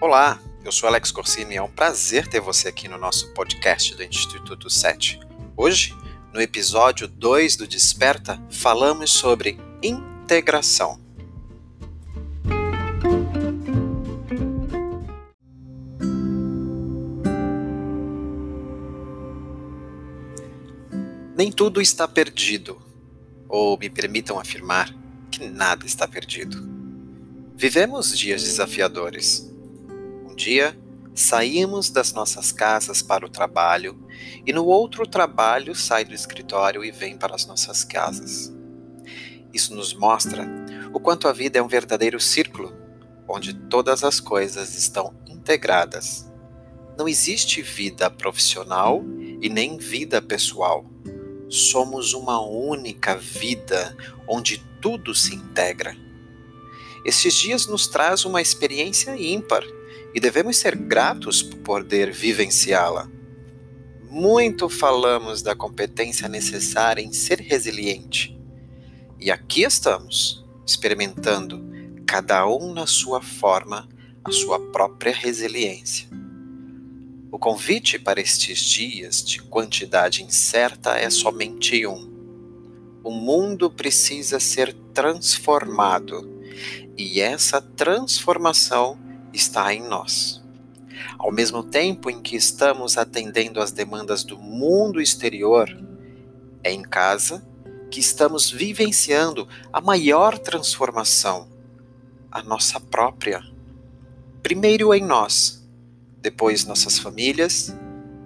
Olá, eu sou Alex Corsini e é um prazer ter você aqui no nosso podcast do Instituto 7. Hoje, no episódio 2 do Desperta, falamos sobre integração. Nem tudo está perdido, ou me permitam afirmar que nada está perdido. Vivemos dias desafiadores. Dia saímos das nossas casas para o trabalho e no outro trabalho sai do escritório e vem para as nossas casas. Isso nos mostra o quanto a vida é um verdadeiro círculo onde todas as coisas estão integradas. Não existe vida profissional e nem vida pessoal somos uma única vida onde tudo se integra. Estes dias nos traz uma experiência ímpar e devemos ser gratos por poder vivenciá-la. Muito falamos da competência necessária em ser resiliente. E aqui estamos, experimentando, cada um na sua forma, a sua própria resiliência. O convite para estes dias de quantidade incerta é somente um. O mundo precisa ser transformado e essa transformação está em nós. Ao mesmo tempo em que estamos atendendo às demandas do mundo exterior, é em casa que estamos vivenciando a maior transformação, a nossa própria. Primeiro em nós depois nossas famílias,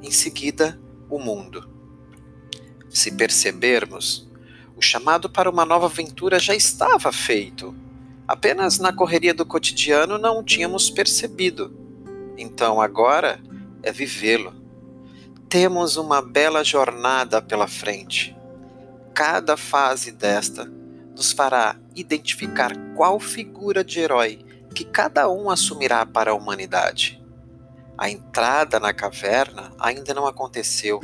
em seguida o mundo. Se percebermos, o chamado para uma nova aventura já estava feito. Apenas na correria do cotidiano não tínhamos percebido. Então agora é vivê-lo. Temos uma bela jornada pela frente. Cada fase desta nos fará identificar qual figura de herói que cada um assumirá para a humanidade. A entrada na caverna ainda não aconteceu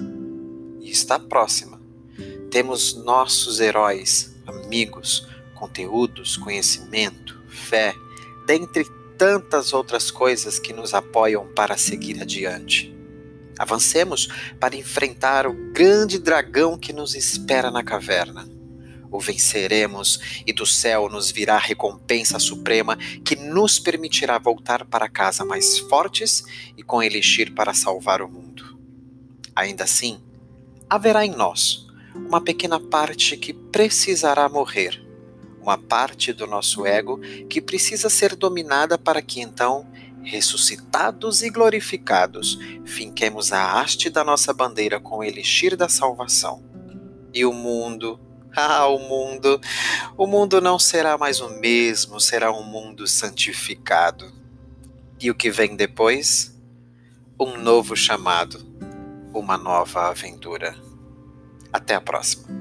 e está próxima. Temos nossos heróis, amigos, conteúdos, conhecimento, fé, dentre tantas outras coisas que nos apoiam para seguir adiante. Avancemos para enfrentar o grande dragão que nos espera na caverna o venceremos e do céu nos virá a recompensa suprema que nos permitirá voltar para casa mais fortes e com elixir para salvar o mundo. Ainda assim, haverá em nós uma pequena parte que precisará morrer, uma parte do nosso ego que precisa ser dominada para que então, ressuscitados e glorificados, finquemos a haste da nossa bandeira com o elixir da salvação. E o mundo ah, o mundo, o mundo não será mais o mesmo, será um mundo santificado. E o que vem depois? Um novo chamado, uma nova aventura. Até a próxima.